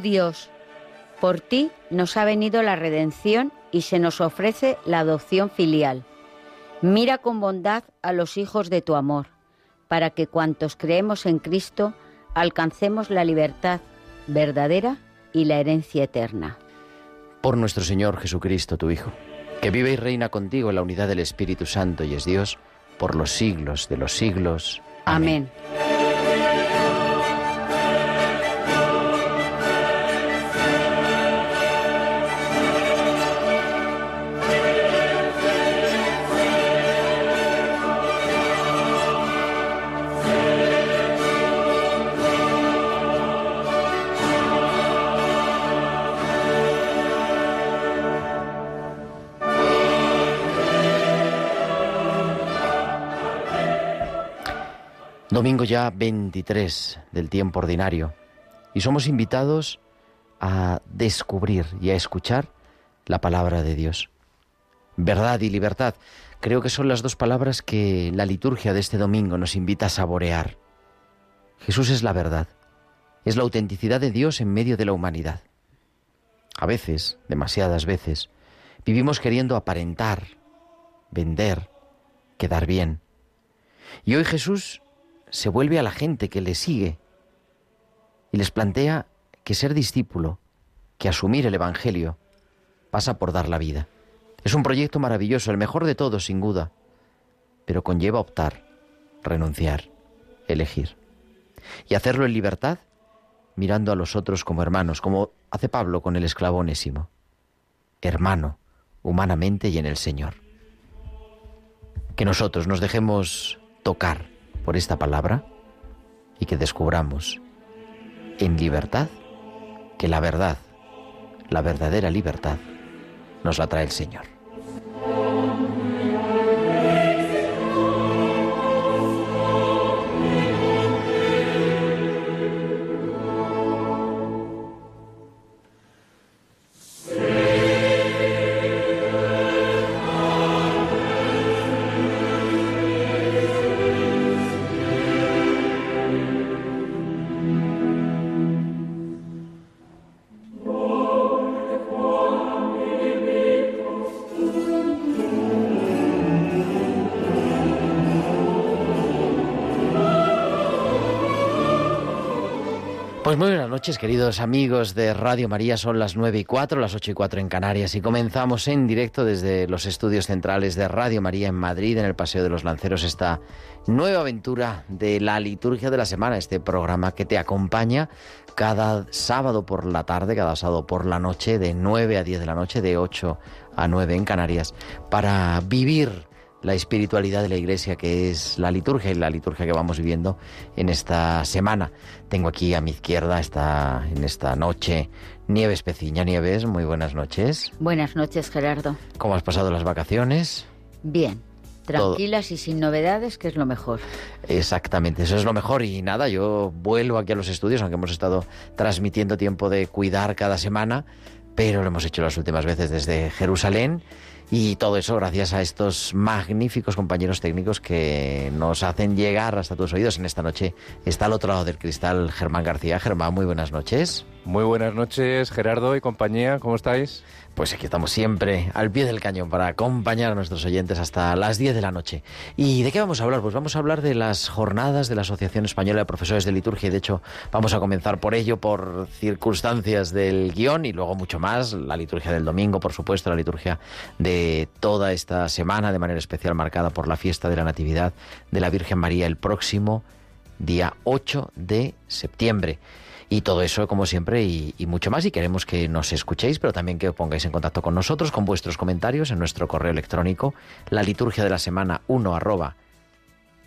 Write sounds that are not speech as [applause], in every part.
Oh Dios, por ti nos ha venido la redención y se nos ofrece la adopción filial. Mira con bondad a los hijos de tu amor, para que cuantos creemos en Cristo alcancemos la libertad verdadera y la herencia eterna. Por nuestro Señor Jesucristo, tu Hijo, que vive y reina contigo en la unidad del Espíritu Santo y es Dios por los siglos de los siglos. Amén. Domingo ya 23 del tiempo ordinario y somos invitados a descubrir y a escuchar la palabra de Dios. Verdad y libertad creo que son las dos palabras que la liturgia de este domingo nos invita a saborear. Jesús es la verdad, es la autenticidad de Dios en medio de la humanidad. A veces, demasiadas veces, vivimos queriendo aparentar, vender, quedar bien. Y hoy Jesús se vuelve a la gente que le sigue y les plantea que ser discípulo, que asumir el Evangelio, pasa por dar la vida. Es un proyecto maravilloso, el mejor de todos, sin duda, pero conlleva optar, renunciar, elegir. Y hacerlo en libertad, mirando a los otros como hermanos, como hace Pablo con el esclavo onésimo. Hermano, humanamente y en el Señor. Que nosotros nos dejemos tocar por esta palabra y que descubramos en libertad que la verdad, la verdadera libertad, nos la trae el Señor. Noches, queridos amigos de Radio María. Son las nueve y cuatro, las ocho y cuatro en Canarias y comenzamos en directo desde los estudios centrales de Radio María en Madrid, en el Paseo de los Lanceros, esta nueva aventura de la liturgia de la semana, este programa que te acompaña cada sábado por la tarde, cada sábado por la noche, de nueve a diez de la noche, de ocho a nueve en Canarias, para vivir la espiritualidad de la Iglesia, que es la liturgia y la liturgia que vamos viviendo en esta semana. Tengo aquí a mi izquierda, está en esta noche, Nieves Peciña. Nieves, muy buenas noches. Buenas noches, Gerardo. ¿Cómo has pasado las vacaciones? Bien. Tranquilas y sin novedades, que es lo mejor. Exactamente, eso es lo mejor. Y nada, yo vuelvo aquí a los estudios, aunque hemos estado transmitiendo tiempo de cuidar cada semana, pero lo hemos hecho las últimas veces desde Jerusalén. Y todo eso gracias a estos magníficos compañeros técnicos que nos hacen llegar hasta tus oídos. En esta noche está al otro lado del cristal Germán García. Germán, muy buenas noches. Muy buenas noches, Gerardo y compañía. ¿Cómo estáis? Pues aquí estamos siempre al pie del cañón para acompañar a nuestros oyentes hasta las 10 de la noche. ¿Y de qué vamos a hablar? Pues vamos a hablar de las jornadas de la Asociación Española de Profesores de Liturgia y de hecho vamos a comenzar por ello, por circunstancias del guion y luego mucho más, la liturgia del domingo, por supuesto, la liturgia de toda esta semana, de manera especial marcada por la fiesta de la Natividad de la Virgen María el próximo día 8 de septiembre. Y todo eso, como siempre, y, mucho más. Y queremos que nos escuchéis, pero también que os pongáis en contacto con nosotros, con vuestros comentarios en nuestro correo electrónico, la liturgia de la semana 1 arroba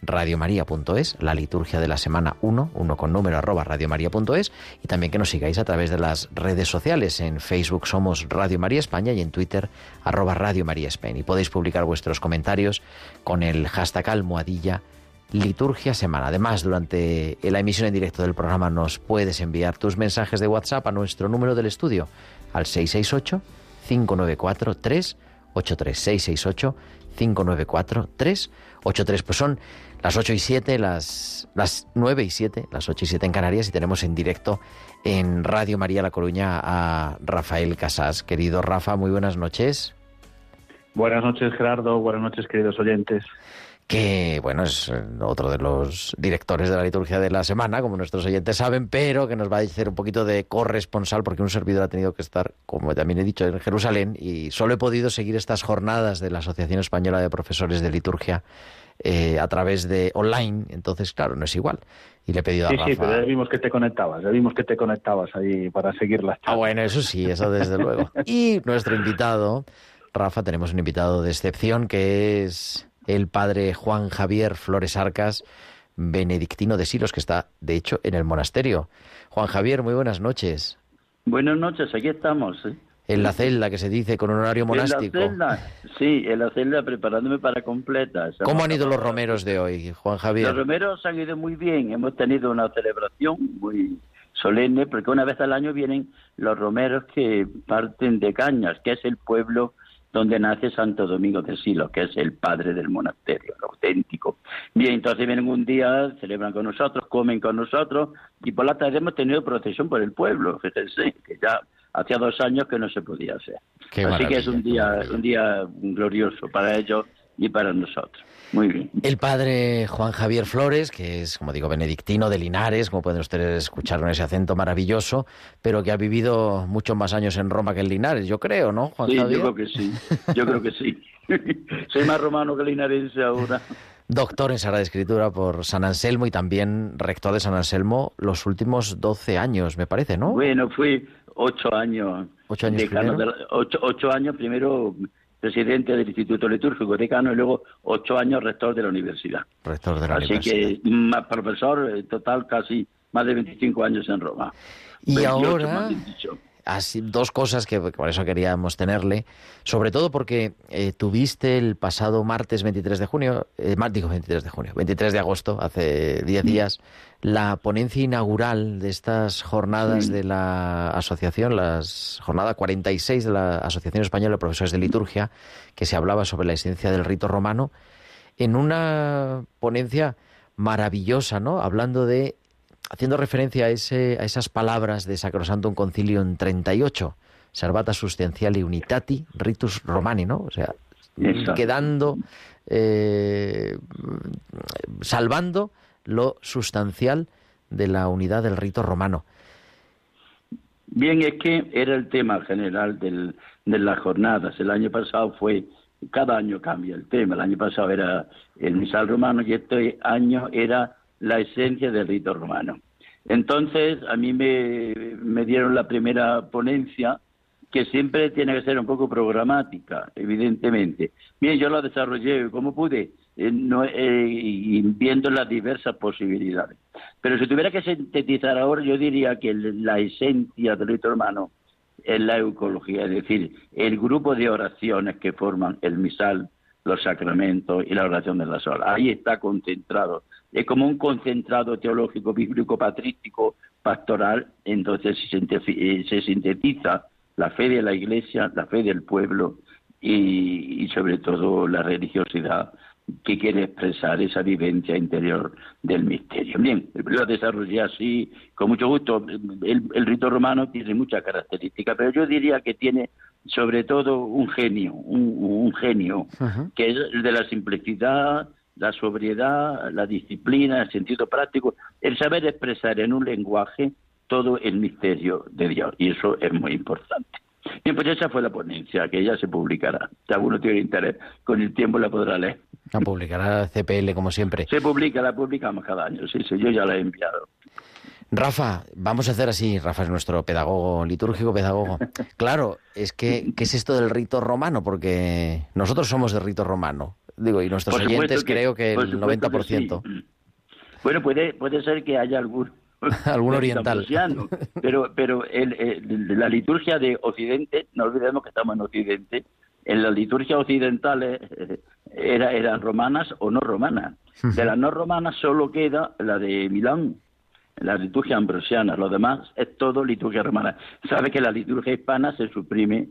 radiomaria.es, la liturgia de la semana 1, 1 con número arroba radiomaria.es, y también que nos sigáis a través de las redes sociales. En Facebook somos Radio María España y en Twitter arroba Radio María España. Y podéis publicar vuestros comentarios con el hashtag almohadilla Liturgia Semana. Además, durante la emisión en directo del programa nos puedes enviar tus mensajes de WhatsApp a nuestro número del estudio al 668 594 383 668 594 383 pues son las 8 y 7, las, las 9 y 7, las 8 y 7 en Canarias y tenemos en directo en Radio María La Coruña a Rafael Casas. Querido Rafa, muy buenas noches. Buenas noches Gerardo, buenas noches queridos oyentes que bueno, es eh, otro de los directores de la liturgia de la semana, como nuestros oyentes saben, pero que nos va a hacer un poquito de corresponsal, porque un servidor ha tenido que estar, como también he dicho, en Jerusalén, y solo he podido seguir estas jornadas de la Asociación Española de Profesores de Liturgia eh, a través de online, entonces, claro, no es igual. Y le he pedido a sí, Rafa... Sí, pero ya vimos que te conectabas, ya vimos que te conectabas ahí para seguir las Ah, bueno, eso sí, eso desde luego. [laughs] Y nuestro invitado, Rafa, tenemos un invitado de excepción que es el padre Juan Javier Flores Arcas, benedictino de Silos, que está, de hecho, en el monasterio. Juan Javier, muy buenas noches. Buenas noches, aquí estamos. ¿eh? En la celda, que se dice, con un horario monástico. ¿En la celda? Sí, en la celda preparándome para completa. ¿Cómo han ido los romeros de hoy, Juan Javier? Los romeros han ido muy bien. Hemos tenido una celebración muy solemne, porque una vez al año vienen los romeros que parten de Cañas, que es el pueblo donde nace Santo Domingo de Silo, que es el padre del monasterio, el auténtico. Bien, entonces vienen un día, celebran con nosotros, comen con nosotros, y por la tarde hemos tenido procesión por el pueblo, fíjense, que ya hacía dos años que no se podía hacer. Así que es un día, un día glorioso para ellos y para nosotros. Muy bien. El padre Juan Javier Flores, que es, como digo, benedictino de Linares, como pueden ustedes escuchar con ese acento maravilloso, pero que ha vivido muchos más años en Roma que en Linares, yo creo, ¿no, Juan sí, Javier? yo creo que sí. Yo creo que sí. [laughs] Soy más romano que linarense ahora. Doctor en Sagrada Escritura por San Anselmo y también rector de San Anselmo los últimos 12 años, me parece, ¿no? Bueno, fui ocho años. ¿Ocho años decano primero? de- ocho, ocho años primero presidente del Instituto Litúrgico decano y luego ocho años rector de la universidad. Rector de la Así universidad. que más profesor, eh, total casi más de 25 años en Roma. Y 28 ahora. Así, dos cosas que por eso queríamos tenerle, sobre todo porque eh, tuviste el pasado martes 23 de junio, eh, mar- digo 23 de junio, 23 de agosto, hace 10 días, la ponencia inaugural de estas jornadas de la asociación, las jornada 46 de la Asociación Española de Profesores de Liturgia, que se hablaba sobre la esencia del rito romano, en una ponencia maravillosa, ¿no? Hablando de haciendo referencia a, ese, a esas palabras de Sacrosantum Concilium 38, Servata Substantiali Unitati Ritus Romani, ¿no? O sea, quedando, eh, salvando lo sustancial de la unidad del rito romano. Bien, es que era el tema general del, de las jornadas. El año pasado fue, cada año cambia el tema. El año pasado era el misal romano y este año era la esencia del rito romano. Entonces, a mí me, dieron la primera ponencia, que siempre tiene que ser un poco programática, evidentemente. Bien, yo la desarrollé como pude, eh, no, eh, viendo las diversas posibilidades. Pero si tuviera que sintetizar ahora, yo diría que la esencia del rito romano es la eucología, es decir, el grupo de oraciones que forman el misal los sacramentos y la oración de las horas. Ahí está concentrado. Es como un concentrado teológico, bíblico, patrístico, pastoral. Entonces se eh, sintetiza la fe de la Iglesia, la fe del pueblo y, sobre todo la religiosidad que quiere expresar esa vivencia interior del misterio. Bien, lo desarrollé así, con mucho gusto. El, rito romano tiene muchas características, pero yo diría que tiene sobre todo un genio, un, genio, que es el de la simplicidad, la sobriedad, la disciplina, el sentido práctico, el saber expresar en un lenguaje todo el misterio de Dios, y eso es muy importante. Bien, pues esa fue la ponencia, que ya se publicará. Si alguno tiene interés, con el tiempo la podrá leer. La publicará CPL, como siempre. Se publica, la publicamos cada año, sí, sí, yo ya la he enviado. Rafa, vamos a hacer así, Rafa es nuestro pedagogo, litúrgico pedagogo. [laughs] Claro, es que, ¿qué es esto del rito romano? Porque nosotros somos de rito romano, digo, y nuestros oyentes creo que el 90%. Bueno, puede, puede ser que haya algún [laughs] algún [laughs] oriental. Pero, pero la liturgia de Occidente, no olvidemos que estamos en Occidente, en las liturgias occidentales eh, era, eran romanas o no romanas. De las no romanas solo queda la de Milán, la liturgia ambrosiana. Lo demás es todo liturgia romana. Sabe que la liturgia hispana se suprime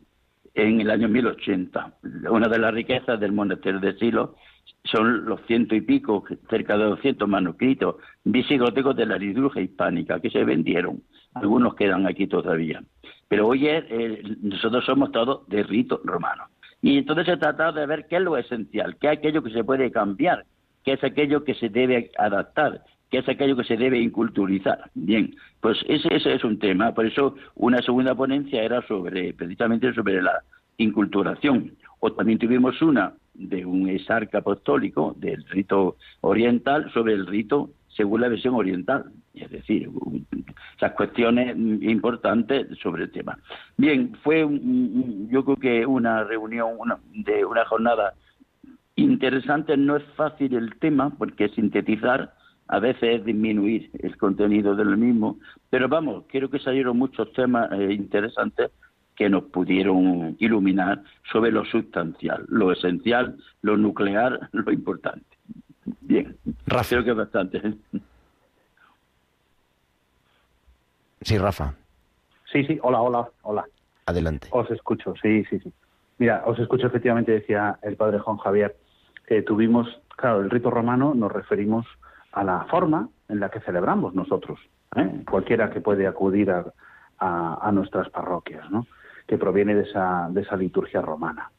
en el año 1080. Una de las riquezas del monasterio de Silo son los ciento y pico, cerca de 200 manuscritos visigóticos de la liturgia hispánica que se vendieron. Algunos quedan aquí todavía. Pero hoy eh, nosotros somos todos de rito romano. Y entonces se trata de ver qué es lo esencial, qué es aquello que se puede cambiar, qué es aquello que se debe adaptar, qué es aquello que se debe inculturizar. Bien, pues ese, ese es un tema. Por eso una segunda ponencia era sobre, precisamente sobre la inculturación. O también tuvimos una de un exarca apostólico del rito oriental sobre el rito según la versión oriental, es decir, esas cuestiones importantes sobre el tema. Bien, fue yo creo que una reunión de una jornada interesante, no es fácil el tema porque sintetizar a veces es disminuir el contenido del mismo, pero vamos, creo que salieron muchos temas eh, interesantes que nos pudieron iluminar sobre lo sustancial, lo esencial, lo nuclear, [laughs] lo importante. Bien, Rafa. creo que bastante. ¿eh? [laughs] Sí, Rafa. Sí, sí, hola, hola, hola. Adelante. Os escucho, sí, sí, sí. Mira, os escucho efectivamente, decía el padre Juan Javier, que tuvimos, claro, el rito romano nos referimos a la forma en la que celebramos nosotros, ¿eh? cualquiera que puede acudir a, a, a nuestras parroquias, ¿no? que proviene de esa, de esa liturgia romana.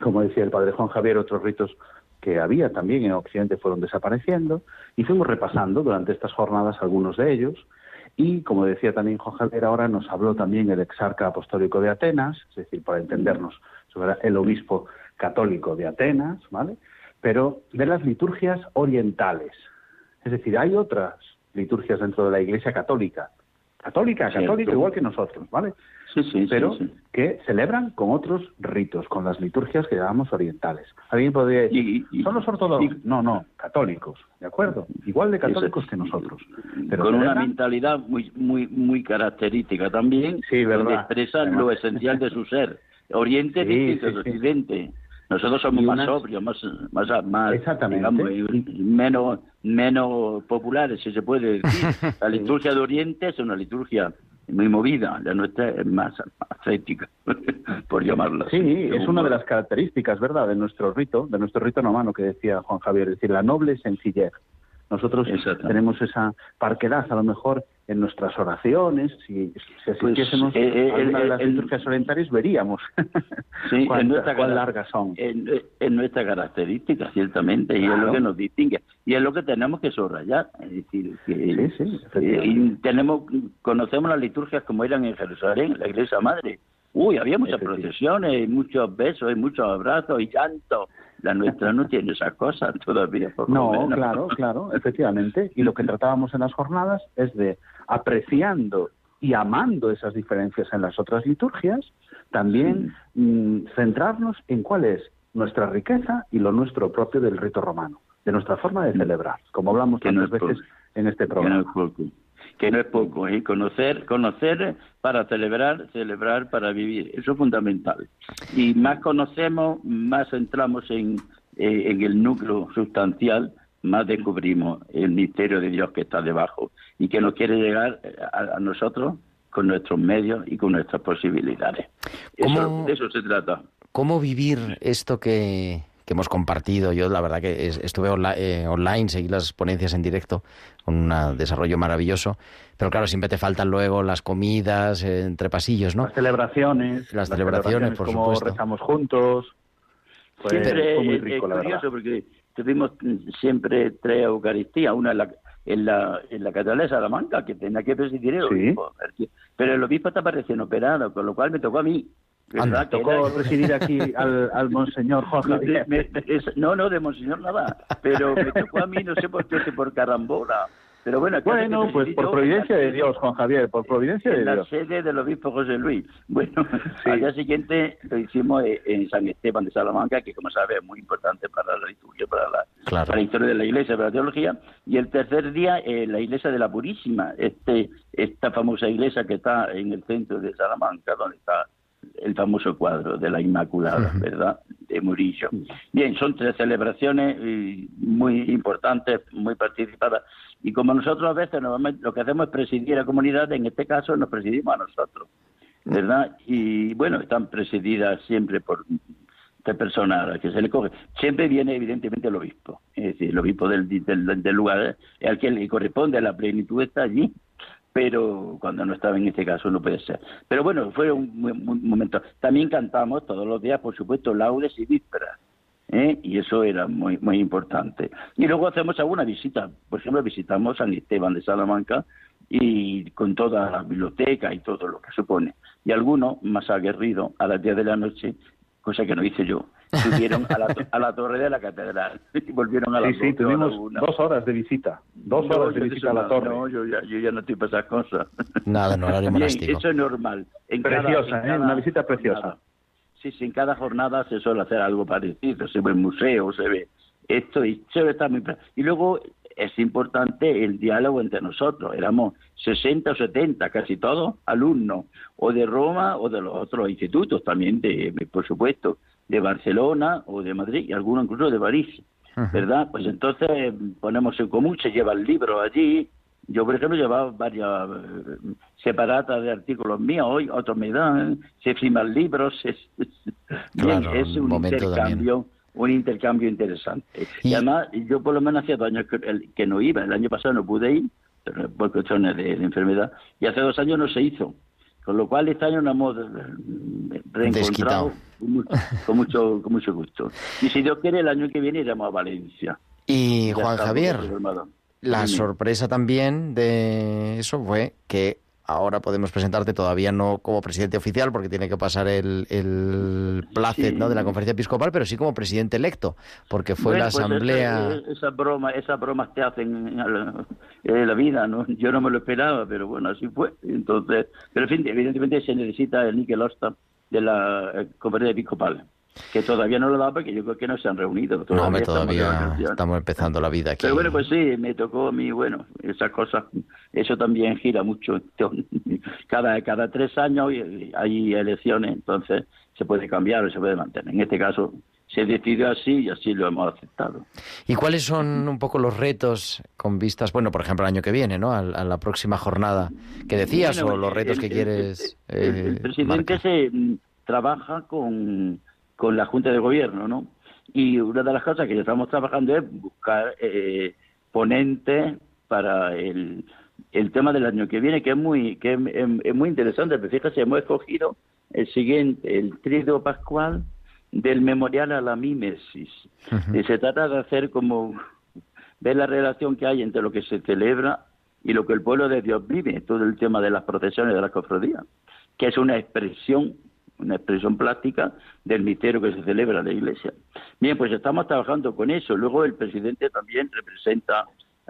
Como decía el padre Juan Javier, otros ritos que había también en Occidente fueron desapareciendo y fuimos repasando durante estas jornadas algunos de ellos. Y como decía también Juan Javier, ahora nos habló también el exarca apostólico de Atenas, es decir, para entendernos, sobre el obispo católico de Atenas, ¿vale? Pero de las liturgias orientales. Es decir, hay otras liturgias dentro de la Iglesia católica, católica, católica, igual que nosotros, ¿vale? Sí, sí, pero sí, que celebran con otros ritos, con las liturgias que llamamos orientales. Alguien podría decir, ¿son los ortodoxos? no, no, católicos, ¿de acuerdo? Igual de católicos que nosotros. Pero con una mentalidad muy muy muy característica también, sí, donde expresan lo esencial de su ser. Oriente [laughs] de Occidente. Nosotros somos más sobrios, más, más, más digamos, menos, menos populares, si se puede decir. [laughs] La liturgia de Oriente es una liturgia muy movida, la nuestra es más ascética, [laughs] por llamarla así. Sí, es una de las características, ¿verdad?, de nuestro rito, de nuestro rito romano que decía Juan Javier, es decir, la noble sencillez. Nosotros tenemos esa parquedad, a lo mejor en nuestras oraciones, si, si asistiésemos pues, eh, a una de las liturgias orientales, veríamos [laughs] sí, cuán, en nuestra, cuán largas son. En, en, nuestra característica, ciertamente, y es lo que nos distingue. Y es lo que tenemos que subrayar. Es decir, que sí, sí, y tenemos, conocemos las liturgias como eran en Jerusalén, la iglesia madre. Uy, había muchas procesiones, muchos besos, y muchos abrazos y llanto. La nuestra no tiene esas cosas todavía. Por no, claro, claro, efectivamente. Y lo que tratábamos en las jornadas es de, apreciando y amando esas diferencias en las otras liturgias, también mm, centrarnos en cuál es nuestra riqueza y lo nuestro propio del rito romano, de nuestra forma de celebrar, como hablamos tantas veces en este programa que no es poco, ¿eh? conocer, conocer para celebrar, celebrar para vivir, eso es fundamental. Y más conocemos, más entramos en, eh, en el núcleo sustancial, más descubrimos el misterio de Dios que está debajo y que nos quiere llegar a, nosotros con nuestros medios y con nuestras posibilidades. Eso, de eso se trata. ¿Cómo vivir esto que, que hemos compartido. Yo la verdad que estuve eh, online, seguí las ponencias en directo con un desarrollo maravilloso, pero claro, siempre te faltan luego las comidas eh, entre pasillos, ¿no? Las celebraciones. Las, celebraciones, por como supuesto. rezamos juntos. siempre fue muy rico, la verdad. porque tuvimos siempre tres Eucaristías, una en la, en la, en la Catedral de Salamanca, que tenía que presidir el obispo. Pero el obispo está recién operado, con lo cual me tocó a mí Anda, tocó presidir aquí [laughs] al, al monseñor Jorge. no, no, de monseñor nada, pero me tocó a mí, no sé por qué, por carambola. Pero bueno, bueno pues por providencia de Dios, Juan Javier, por providencia de Dios. En la sede del obispo José Luis. Bueno, al día siguiente lo hicimos en San Esteban de Salamanca, que como sabes es muy importante para la liturgia, para la, para la historia de la iglesia, para la teología. Y el tercer día, eh, la iglesia de la Purísima, este esta famosa iglesia que está en el centro de Salamanca, donde está el famoso cuadro de la Inmaculada, ¿verdad? De Murillo. Bien, son tres celebraciones eh, muy importantes, muy participadas. Y como nosotros a veces normalmente lo que hacemos es presidir a la comunidad, en este caso nos presidimos a nosotros, ¿verdad? Y bueno, están presididas siempre por tres personas a las que se le coge. Siempre viene evidentemente el obispo, es decir, el obispo del, del, del lugar, al que le corresponde la plenitud está allí pero cuando no estaba en este caso no puede ser. Pero bueno, fue un, momento. También cantamos todos los días, por supuesto, laudes y vísperas. ¿eh? Y eso era muy, muy importante. Y luego hacemos alguna visita. Por ejemplo, visitamos San Esteban de Salamanca y con toda la biblioteca y todo lo que supone. Y algunos, más aguerridos, a las 10 de la noche, cosa que no hice yo, subieron a la, a la torre de la catedral [laughs] y volvieron a la Sí, sí, tuvimos dos horas de visita. Dos horas de visita a la torre. No, yo ya, yo ya no estoy para esas cosas. [laughs] Nada, no horario [laughs] monástico. Eso es normal. En preciosa, ¿eh? Una visita preciosa. Sí, sí, en cada jornada se suele hacer algo parecido. Se ve el museo, se ve esto y se ve muy... Y luego es importante el diálogo entre nosotros. Éramos 60 o 70, casi todos alumnos, o de Roma o de los otros institutos también, de, por supuesto de Barcelona o de Madrid y algunos incluso de París, ¿verdad? Pues entonces ponemos en común, se lleva el libro allí. Yo, por ejemplo, llevaba varias eh, separatas de artículos míos, hoy otros me dan, se firman libros, [laughs] es, es un, intercambio. Un intercambio interesante. Y, además, yo por lo menos hacía dos años que, no iba. El año pasado no pude ir, por cuestiones de enfermedad. Y hace dos años no se hizo. Con lo cual este año nos hemos reencontrado con mucho, con mucho, gusto. Y si Dios quiere, el año que viene iremos a Valencia. Y Juan Javier, la sorpresa también de eso fue que ahora podemos presentarte todavía no como presidente oficial porque tiene que pasar el, el placet ¿no? de la conferencia episcopal, pero sí como presidente electo, porque fue la pues asamblea... Esa, broma, esas bromas te hacen en la, vida, ¿no? [laughs] Yo no me lo esperaba, pero bueno, así fue. Entonces, pero en fin, evidentemente se necesita el níquel Osta de la eh, conferencia episcopal que todavía no lo da porque yo creo que no se han reunido. Todavía no, todavía estamos, empezando la vida aquí. Pero bueno, pues sí, me tocó a mí, bueno, esas cosas, eso también gira mucho. [laughs] Cada, cada tres años hay elecciones, entonces se puede cambiar o se puede mantener. En este caso se decidió así y así lo hemos aceptado. ¿Y cuáles son un poco los retos con vistas, bueno, por ejemplo, el año que viene, ¿no? A, la próxima jornada que decías o los retos que quieres. el, eh, presidente se mm, trabaja con con la Junta de Gobierno, ¿no? Y una de las cosas que estamos trabajando es buscar eh, ponentes para el, el tema del año que viene, que es muy que es, muy interesante. Pero fíjate, hemos escogido el siguiente, el Trido Pascual del Memorial a la Mímesis. Y se trata de hacer como ver la relación que hay entre lo que se celebra y lo que el pueblo de Dios vive, todo el tema de las procesiones de la cofradía, que es una expresión una expresión plástica del misterio que se celebra en la Iglesia. Bien, pues estamos trabajando con eso. Luego el presidente también representa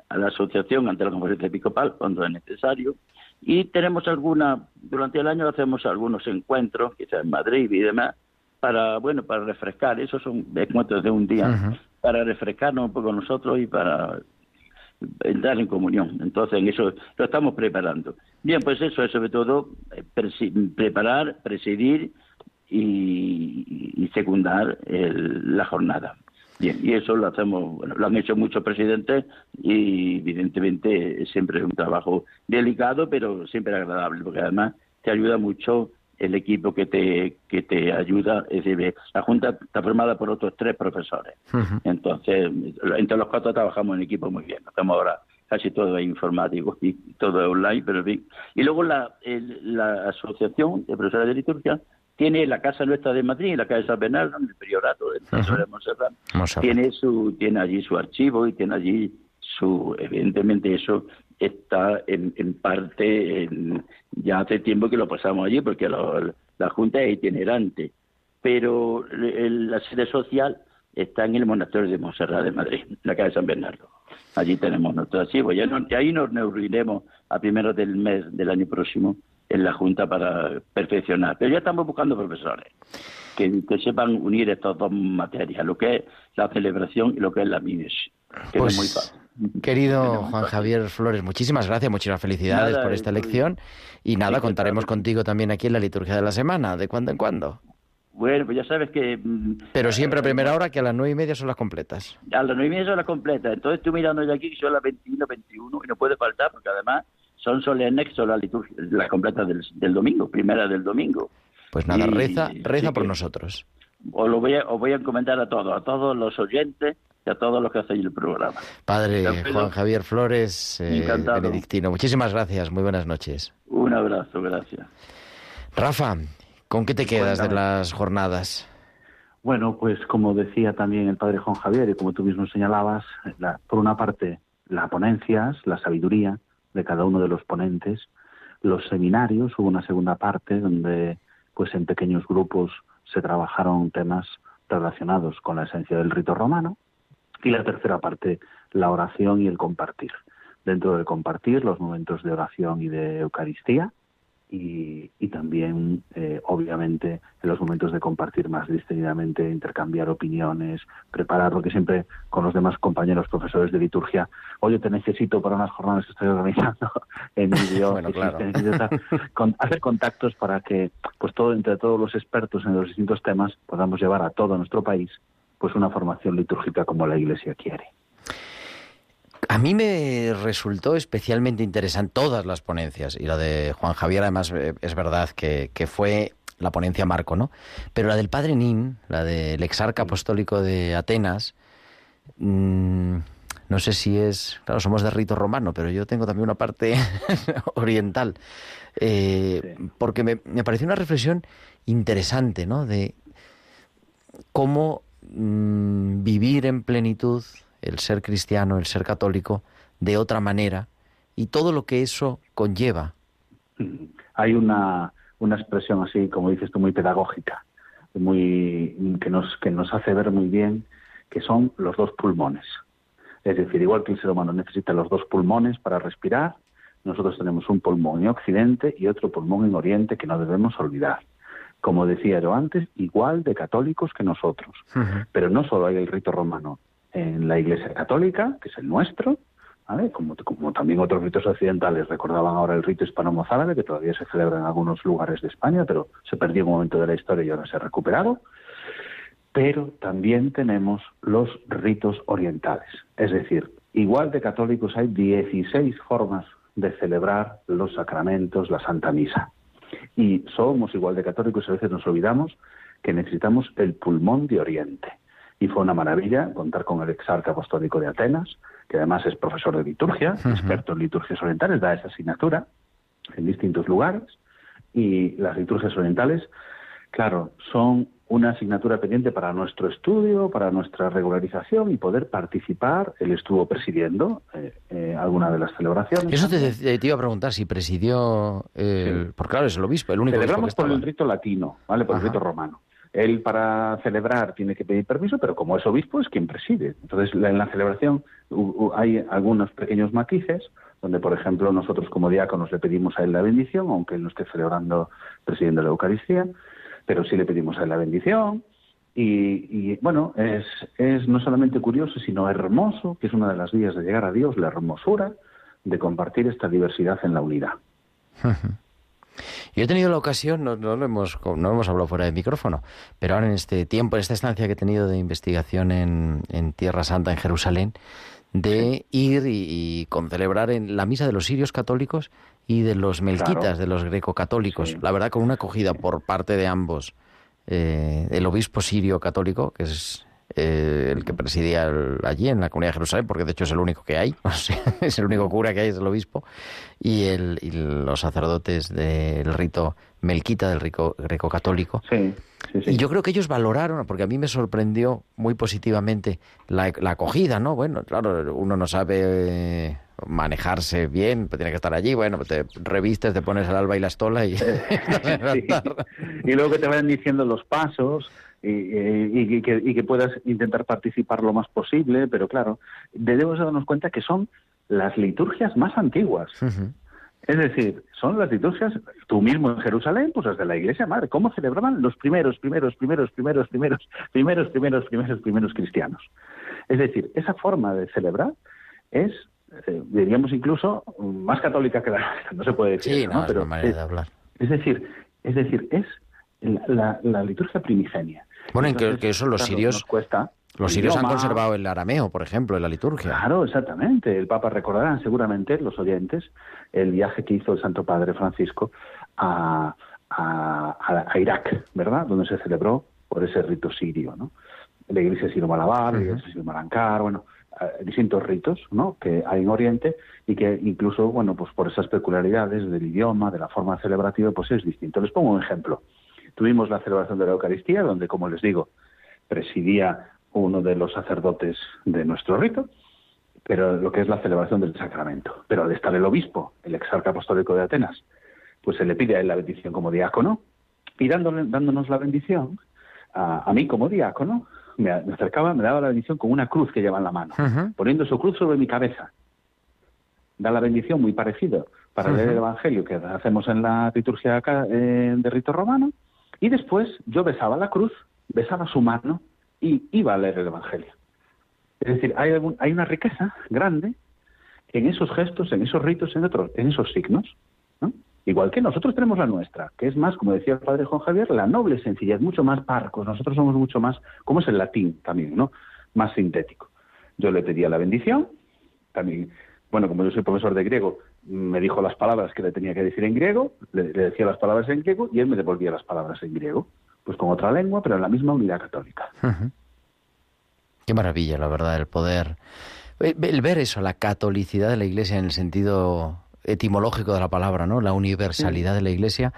a la asociación ante la conferencia episcopal cuando es necesario. Y tenemos alguna, durante el año hacemos algunos encuentros, quizás en Madrid y demás, para, bueno, para refrescar, esos son encuentros de un día, para refrescarnos un poco nosotros y para entrar en comunión. Entonces, en eso lo estamos preparando. Bien, pues eso es sobre todo eh, preparar, presidir y, secundar la jornada. Bien, y eso lo hacemos, bueno, lo han hecho muchos presidentes y evidentemente siempre es un trabajo delicado, pero siempre agradable, porque además te ayuda mucho el equipo que te que te ayuda, es decir, la Junta está formada por otros tres profesores. Entonces, entre los cuatro trabajamos en equipo muy bien. Estamos ahora casi todo es informático y todo es online, pero bien. Y luego la, la Asociación de Profesores de Liturgia tiene la casa nuestra de Madrid, la calle San Bernardo, en el priorato de Montserrat, tiene su tiene allí su archivo y tiene allí su evidentemente eso está en, en parte ya hace tiempo que lo pasamos allí porque la junta es itinerante pero la sede social está en el monasterio de Montserrat de Madrid, la calle San Bernardo. Allí tenemos nuestro archivo. Y ahí nos reuniremos a primeros del mes del año próximo en la Junta para perfeccionar. Pero ya estamos buscando profesores que, sepan unir estas dos materias, lo que es la celebración y lo que es la mines, que es muy pues, fácil. Querido Juan Javier Flores, muchísimas gracias, muchísimas felicidades por esta elección y nada, contaremos contigo también aquí en la liturgia de la semana, de cuando en cuando. Bueno, pues ya sabes que... Mm, Pero siempre a primera hora, que a las nueve y media son las completas. A las nueve y media son las completas. Entonces estoy mirando ya aquí que son las 21, 21 y no puede faltar porque además son solemnes que son las la completas del, del, domingo, primera del domingo. Pues nada, reza, reza por nosotros. Os lo voy a, os voy a comentar a todos, a todos los oyentes y a todos los que hacéis el programa. Padre Juan Javier Flores, eh, benedictino, muchísimas gracias, muy buenas noches. Un abrazo, gracias. Rafa, ¿con qué te quedas de las jornadas? Bueno, pues como decía también el padre Juan Javier y como tú mismo señalabas, por una parte las ponencias, la sabiduría, de cada uno de los ponentes. Los seminarios, hubo una segunda parte donde pues en pequeños grupos se trabajaron temas relacionados con la esencia del rito romano y la tercera parte la oración y el compartir. Dentro del compartir los momentos de oración y de Eucaristía y, también, eh, obviamente, en los momentos de compartir más distenidamente, intercambiar opiniones, preparar, porque siempre con los demás compañeros profesores de liturgia, oye, te necesito para unas jornadas que estoy organizando [laughs] en vídeo, bueno, hacer contactos para que, pues todo entre todos los expertos en los distintos temas, podamos llevar a todo nuestro país, pues una formación litúrgica como la Iglesia quiere. A mí me resultó especialmente interesante todas las ponencias, y la de Juan Javier además eh, es verdad que, fue la ponencia Marco, ¿no? Pero la del padre Nin, la del exarca apostólico de Atenas, mm, no sé si es, claro, somos de rito romano, pero yo tengo también una parte [laughs] oriental, eh, porque me, me, pareció una reflexión interesante, ¿no? De cómo mm, vivir en plenitud el ser cristiano, el ser católico, de otra manera y todo lo que eso conlleva. Hay una, una expresión así, como dices tú, muy pedagógica, muy, que, nos, que nos hace ver muy bien que son los dos pulmones. Es decir, igual que el ser humano necesita los dos pulmones para respirar, nosotros tenemos un pulmón en Occidente y otro pulmón en Oriente que no debemos olvidar. Como decía yo antes, igual de católicos que nosotros. Pero no solo hay el rito romano, en la Iglesia Católica, que es el nuestro, como, como, también otros ritos occidentales. Recordaban ahora el rito hispano-mozárabe, que todavía se celebra en algunos lugares de España, pero se perdió en un momento de la historia y ahora se ha recuperado. Pero también tenemos los ritos orientales. Es decir, igual de católicos hay 16 formas de celebrar los sacramentos, la Santa Misa. Y somos igual de católicos y a veces nos olvidamos que necesitamos el pulmón de Oriente. Y fue una maravilla contar con el exarca apostólico de Atenas, que además es profesor de liturgia, experto en liturgias orientales, da esa asignatura en distintos lugares. Y las liturgias orientales, claro, son una asignatura pendiente para nuestro estudio, para nuestra regularización y poder participar. Él estuvo presidiendo eh, eh, alguna de las celebraciones. Eso te, iba a preguntar si presidió, el, porque claro, es el obispo, el único Celebramos por el rito latino, ¿vale? Por el rito romano. Él para celebrar tiene que pedir permiso, pero como es obispo es quien preside. Entonces en la celebración hay algunos pequeños matices donde, por ejemplo, nosotros como diáconos le pedimos a él la bendición, aunque él no esté celebrando, presidiendo la Eucaristía, pero sí le pedimos a él la bendición. Y, bueno, es, es no solamente curioso, sino hermoso, que es una de las vías de llegar a Dios, la hermosura de compartir esta diversidad en la unidad. [laughs] Yo he tenido la ocasión, no, lo hemos, no hemos hablado fuera de micrófono, pero ahora en este tiempo, en esta estancia que he tenido de investigación en, en Tierra Santa, en Jerusalén, de ir y, con celebrar en la misa de los sirios católicos y de los melquitas, de los greco-católicos. La verdad, con una acogida por parte de ambos. Eh, el obispo sirio católico, que es eh, el que presidía allí en la comunidad de Jerusalén, porque de hecho es el único que hay, [laughs] es el único cura que hay, es el obispo, y, el, y los sacerdotes del rito melquita, del rico, greco-católico. Y yo creo que ellos valoraron, porque a mí me sorprendió muy positivamente la, acogida, ¿no? Bueno, claro, uno no sabe manejarse bien, pues tiene que estar allí, bueno, te revistes, te pones el alba y la estola y... [laughs] y luego que te vayan diciendo los pasos y, que, puedas intentar participar lo más posible, pero claro, debemos darnos cuenta que son las liturgias más antiguas. Es decir, son las liturgias, tú mismo en Jerusalén, pues desde la iglesia madre, ¿cómo celebraban los primeros, primeros, primeros, primeros, primeros, primeros, primeros, primeros, primeros cristianos? Es decir, esa forma de celebrar es, eh, diríamos incluso, más católica que la no se puede decir. Sí, no, Pero manera de hablar. Es decir, es decir, es la, la liturgia primigenia. Bueno, en que, eso los sirios... Los sirios han conservado el arameo, por ejemplo, en la liturgia. Claro, exactamente. El Papa recordarán seguramente los oyentes el viaje que hizo el Santo Padre Francisco a, a, Irak, ¿verdad? Donde se celebró por ese rito sirio, ¿no? La iglesia sirio malabar, la iglesia sirio malancar, bueno, distintos ritos, ¿no? Que hay en Oriente y que incluso, bueno, pues por esas peculiaridades del idioma, de la forma celebrativa, pues es distinto. Les pongo un ejemplo. Tuvimos la celebración de la Eucaristía, donde, como les digo, presidía uno de los sacerdotes de nuestro rito, pero lo que es la celebración del sacramento. Pero al estar el obispo, el exarca apostólico de Atenas, pues se le pide a él la bendición como diácono, y dándonos la bendición, a, mí como diácono, me, acercaba, me daba la bendición con una cruz que lleva en la mano, poniendo su cruz sobre mi cabeza. Da la bendición muy parecido para leer el Evangelio que hacemos en la liturgia eh, de rito romano, y después yo besaba la cruz, besaba su mano y iba a leer el Evangelio. Es decir, hay, hay una riqueza grande en esos gestos, en esos ritos, en, otros, en esos signos. Igual que nosotros tenemos la nuestra, que es más, como decía el padre Juan Javier, la noble sencillez, mucho más parcos. Nosotros somos mucho más, como es el latín también, ¿no? Más sintético. Yo le pedía la bendición, también, bueno, como yo soy profesor de griego, me dijo las palabras que le tenía que decir en griego, le, decía las palabras en griego y él me devolvía las palabras en griego, pues con otra lengua, pero en la misma unidad católica. Qué maravilla, la verdad, el poder, el ver eso, la catolicidad de la Iglesia en el sentido etimológico de la palabra, ¿no? La universalidad de la Iglesia,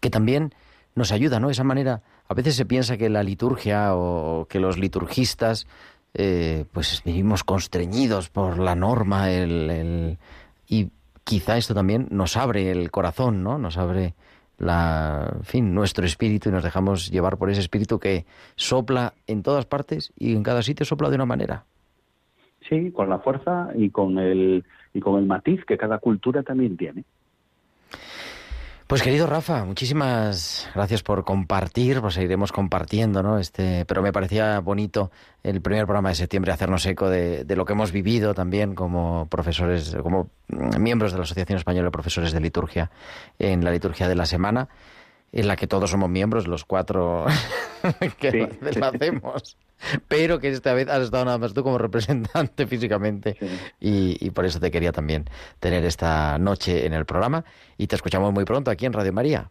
que también nos ayuda, ¿no? Esa manera, a veces se piensa que la liturgia o que los liturgistas, eh, pues vivimos constreñidos por la norma, el, y quizá esto también nos abre el corazón, ¿no? Nos abre la, fin, nuestro espíritu y nos dejamos llevar por ese espíritu que sopla en todas partes y en cada sitio sopla de una manera. Sí, con la fuerza y con el y con el matiz que cada cultura también tiene. Pues querido Rafa, muchísimas gracias por compartir, pues seguiremos compartiendo, ¿no? Este, pero me parecía bonito el primer programa de septiembre hacernos eco de, lo que hemos vivido también como profesores, como miembros de la Asociación Española de Profesores de Liturgia en la liturgia de la semana, en la que todos somos miembros, los cuatro [laughs] que la [laughs] hacemos pero que esta vez has estado nada más tú como representante [laughs] físicamente y, por eso te quería también tener esta noche en el programa y te escuchamos muy pronto aquí en Radio María.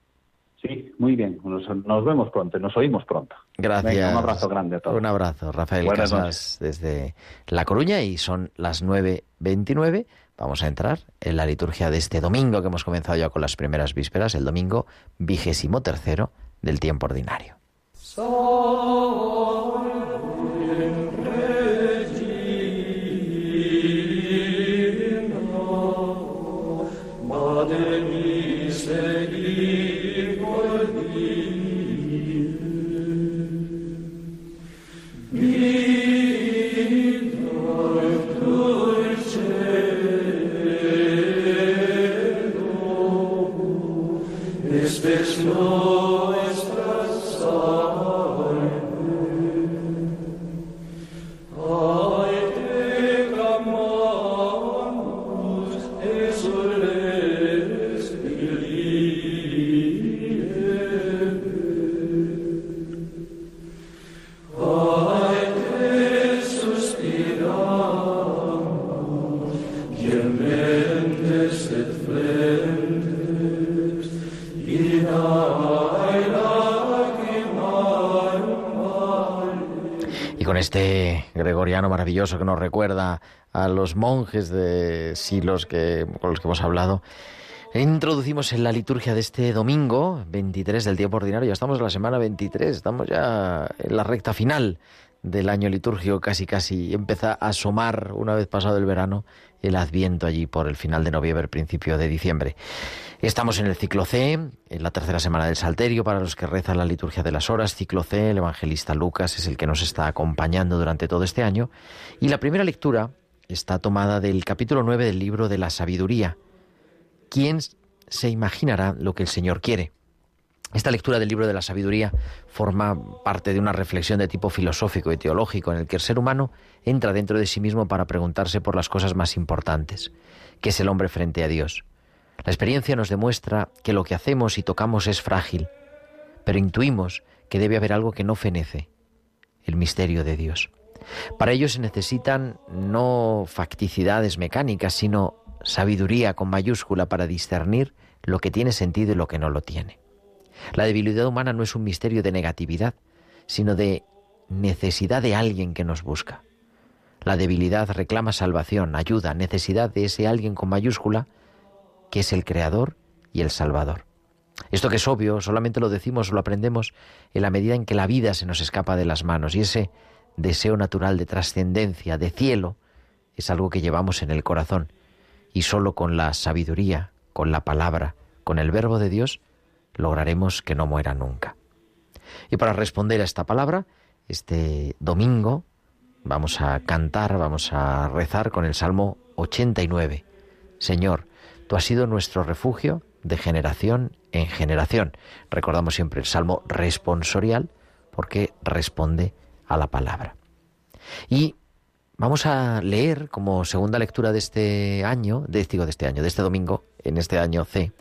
Sí, muy bien. Nos, vemos pronto, nos oímos pronto. Gracias. un abrazo grande a todos. Un abrazo, Rafael Casas desde La Coruña y son las 9.29. Vamos a entrar en la liturgia de este domingo que hemos comenzado ya con las primeras vísperas, el domingo vigésimo tercero del tiempo ordinario. con gregoriano maravilloso que nos recuerda a los monjes de Silos que, con los que hemos hablado, introducimos en la liturgia de este domingo, 23 del tiempo ordinario. Ya estamos en la semana 23, estamos ya en la recta final del año litúrgico, casi casi empieza a asomar, una vez pasado el verano, el adviento allí por el final de noviembre, principio de diciembre. Estamos en el ciclo C, en la tercera semana del Salterio, para los que rezan la liturgia de las horas. Ciclo C, el evangelista Lucas es el que nos está acompañando durante todo este año. Y la primera lectura está tomada del capítulo 9 del libro de la sabiduría. ¿Quién se imaginará lo que el Señor quiere? Esta lectura del libro de la sabiduría forma parte de una reflexión de tipo filosófico y teológico en el que el ser humano entra dentro de sí mismo para preguntarse por las cosas más importantes, que es el hombre frente a Dios. La experiencia nos demuestra que lo que hacemos y tocamos es frágil, pero intuimos que debe haber algo que no fenece, el misterio de Dios. Para ello se necesitan no facticidades mecánicas, sino sabiduría con mayúscula para discernir lo que tiene sentido y lo que no lo tiene. La debilidad humana no es un misterio de negatividad, sino de necesidad de alguien que nos busca. La debilidad reclama salvación, ayuda, necesidad de ese alguien con mayúscula que es el Creador y el Salvador. Esto que es obvio, solamente lo decimos o lo aprendemos en la medida en que la vida se nos escapa de las manos y ese deseo natural de trascendencia, de cielo, es algo que llevamos en el corazón y solo con la sabiduría, con la palabra, con el verbo de Dios, lograremos que no muera nunca. Y para responder a esta palabra, este domingo vamos a cantar, vamos a rezar con el Salmo 89. Señor, Tú has sido nuestro refugio de generación en generación. Recordamos siempre el salmo responsorial porque responde a la palabra. Y vamos a leer como segunda lectura de este año, de, de este año, de este domingo, en este año C,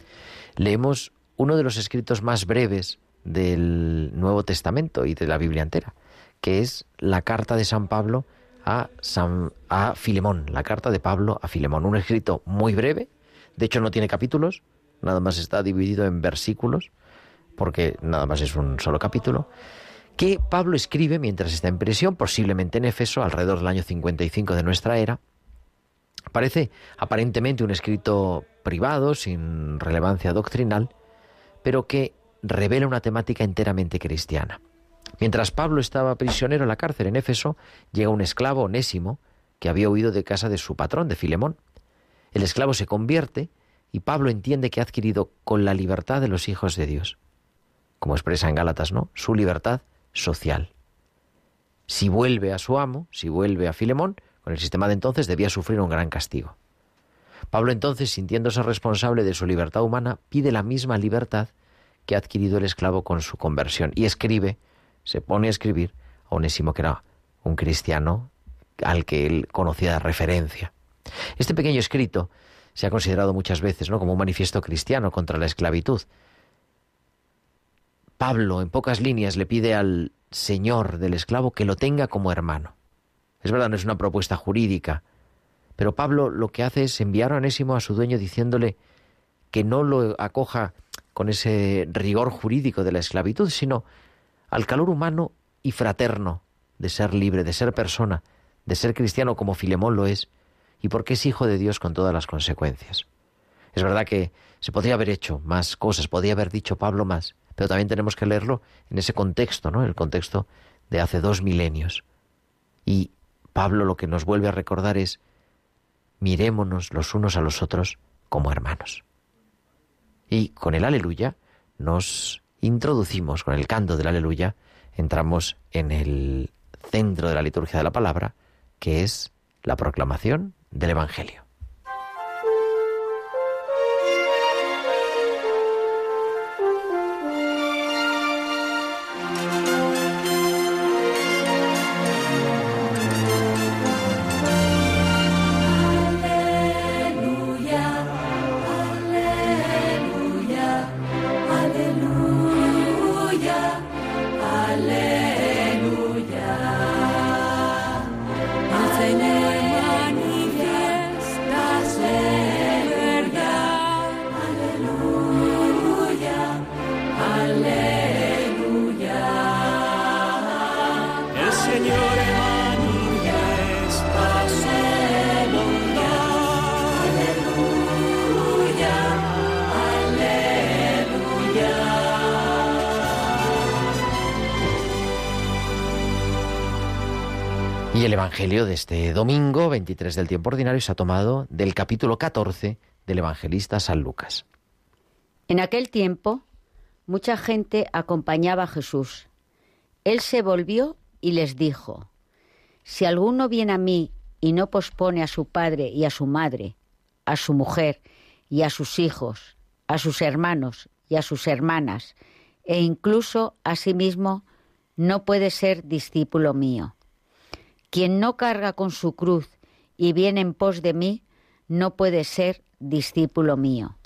leemos uno de los escritos más breves del Nuevo Testamento y de la Biblia entera, que es la carta de San Pablo a, San, a Filemón, la carta de Pablo a Filemón, un escrito muy breve, de hecho, no tiene capítulos, nada más está dividido en versículos, porque nada más es un solo capítulo, que Pablo escribe mientras está en prisión, posiblemente en Éfeso, alrededor del año 55 de nuestra era. Parece aparentemente un escrito privado, sin relevancia doctrinal, pero que revela una temática enteramente cristiana. Mientras Pablo estaba prisionero en la cárcel en Éfeso, llega un esclavo onésimo que había huido de casa de su patrón, de Filemón. El esclavo se convierte y Pablo entiende que ha adquirido con la libertad de los hijos de Dios, como expresa en Gálatas, ¿no? Su libertad social. Si vuelve a su amo, si vuelve a Filemón, con el sistema de entonces debía sufrir un gran castigo. Pablo entonces, sintiéndose responsable de su libertad humana, pide la misma libertad que ha adquirido el esclavo con su conversión y escribe, se pone a escribir a Onésimo, que era un cristiano al que él conocía de referencia. Este pequeño escrito se ha considerado muchas veces ¿no? como un manifiesto cristiano contra la esclavitud. Pablo, en pocas líneas, le pide al señor del esclavo que lo tenga como hermano. Es verdad, no es una propuesta jurídica, pero Pablo lo que hace es enviar a Onésimo a su dueño diciéndole que no lo acoja con ese rigor jurídico de la esclavitud, sino al calor humano y fraterno de ser libre, de ser persona, de ser cristiano como Filemón lo es, y porque es hijo de Dios con todas las consecuencias. Es verdad que se podría haber hecho más cosas, podría haber dicho Pablo más, pero también tenemos que leerlo en ese contexto, ¿no? El contexto de hace dos milenios. Y Pablo lo que nos vuelve a recordar es mirémonos los unos a los otros como hermanos. Y con el aleluya nos introducimos, con el canto del aleluya, entramos en el centro de la liturgia de la palabra, que es la proclamación del Evangelio. Evangelio de este domingo, 23 del tiempo ordinario, se ha tomado del capítulo 14 del evangelista San Lucas. En aquel tiempo, mucha gente acompañaba a Jesús. Él se volvió y les dijo, Si alguno viene a mí y no pospone a su padre y a su madre, a su mujer y a sus hijos, a sus hermanos y a sus hermanas, e incluso a sí mismo, no puede ser discípulo mío. Quien no carga con su cruz y viene en pos de mí, no puede ser discípulo mío.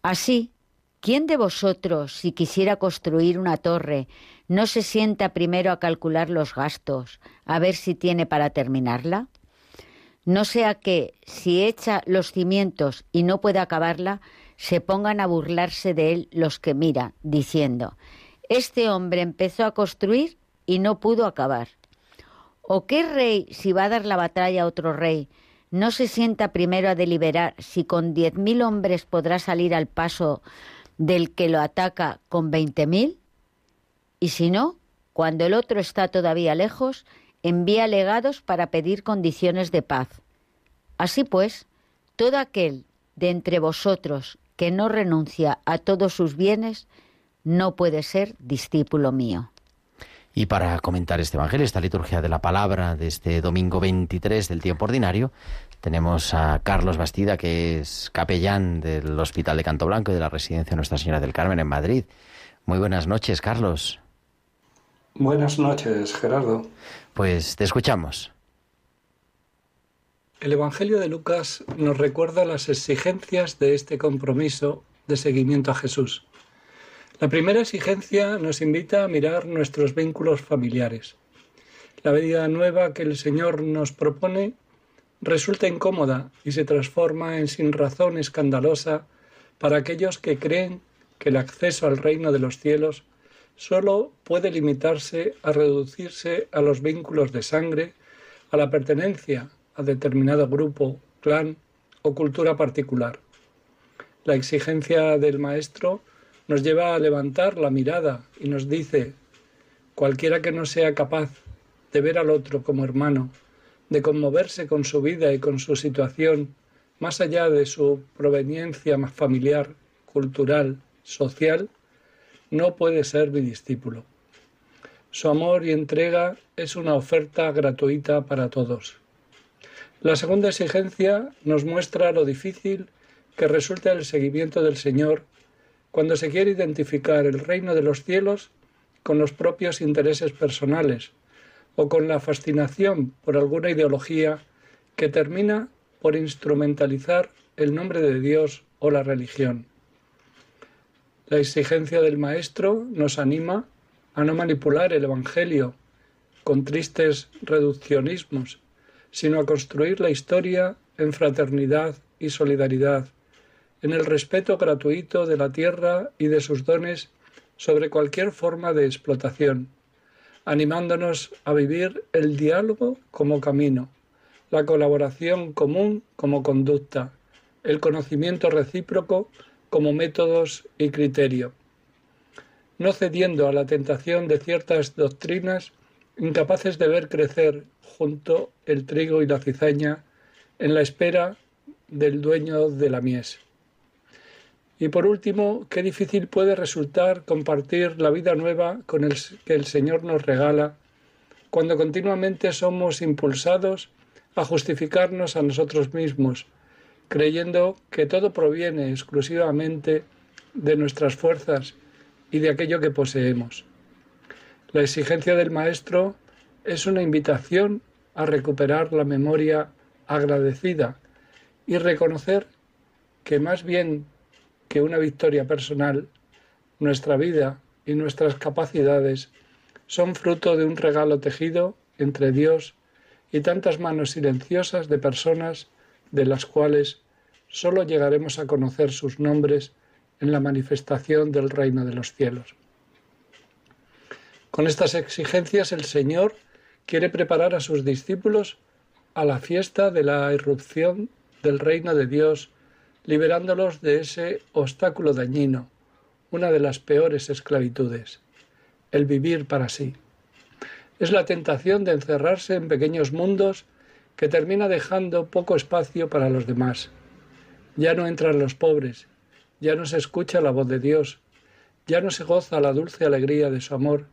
Así, ¿quién de vosotros, si quisiera construir una torre, no se sienta primero a calcular los gastos, a ver si tiene para terminarla? No sea que, si echa los cimientos y no puede acabarla, se pongan a burlarse de él los que miran, diciendo, Este hombre empezó a construir y no pudo acabar. ¿O qué rey, si va a dar la batalla a otro rey, no se sienta primero a deliberar si con diez mil hombres podrá salir al paso del que lo ataca con veinte mil? Y si no, cuando el otro está todavía lejos, envía legados para pedir condiciones de paz. Así pues, todo aquel de entre vosotros que no renuncia a todos sus bienes, no puede ser discípulo mío. Y para comentar este Evangelio, esta liturgia de la palabra de este domingo 23 del tiempo ordinario, tenemos a Carlos Bastida, que es capellán del Hospital de Canto Blanco y de la Residencia Nuestra Señora del Carmen en Madrid. Muy buenas noches, Carlos. Buenas noches, Gerardo. Pues te escuchamos. El Evangelio de Lucas nos recuerda las exigencias de este compromiso de seguimiento a Jesús. La primera exigencia nos invita a mirar nuestros vínculos familiares. La vida nueva que el Señor nos propone resulta incómoda y se transforma en sin razón escandalosa para aquellos que creen que el acceso al reino de los cielos solo puede limitarse a reducirse a los vínculos de sangre, a la pertenencia a determinado grupo, clan o cultura particular. La exigencia del Maestro nos lleva a levantar la mirada y nos dice, cualquiera que no sea capaz de ver al otro como hermano, de conmoverse con su vida y con su situación, más allá de su proveniencia más familiar, cultural, social, no puede ser mi discípulo. Su amor y entrega es una oferta gratuita para todos. La segunda exigencia nos muestra lo difícil que resulta el seguimiento del Señor cuando se quiere identificar el reino de los cielos con los propios intereses personales o con la fascinación por alguna ideología que termina por instrumentalizar el nombre de Dios o la religión. La exigencia del Maestro nos anima a no manipular el Evangelio con tristes reduccionismos, sino a construir la historia en fraternidad y solidaridad, en el respeto gratuito de la tierra y de sus dones sobre cualquier forma de explotación, animándonos a vivir el diálogo como camino, la colaboración común como conducta, el conocimiento recíproco como métodos y criterio, no cediendo a la tentación de ciertas doctrinas incapaces de ver crecer junto el trigo y la cizaña en la espera del dueño de la mies. Y por último, qué difícil puede resultar compartir la vida nueva con el que el Señor nos regala cuando continuamente somos impulsados a justificarnos a nosotros mismos, creyendo que todo proviene exclusivamente de nuestras fuerzas y de aquello que poseemos. La exigencia del Maestro es una invitación a recuperar la memoria agradecida y reconocer que más bien que una victoria personal, nuestra vida y nuestras capacidades son fruto de un regalo tejido entre Dios y tantas manos silenciosas de personas de las cuales sólo llegaremos a conocer sus nombres en la manifestación del reino de los cielos. Con estas exigencias el Señor quiere preparar a sus discípulos a la fiesta de la irrupción del reino de Dios liberándolos de ese obstáculo dañino, una de las peores esclavitudes, el vivir para sí. Es la tentación de encerrarse en pequeños mundos que termina dejando poco espacio para los demás. Ya no entran los pobres, ya no se escucha la voz de Dios, ya no se goza la dulce alegría de su amor,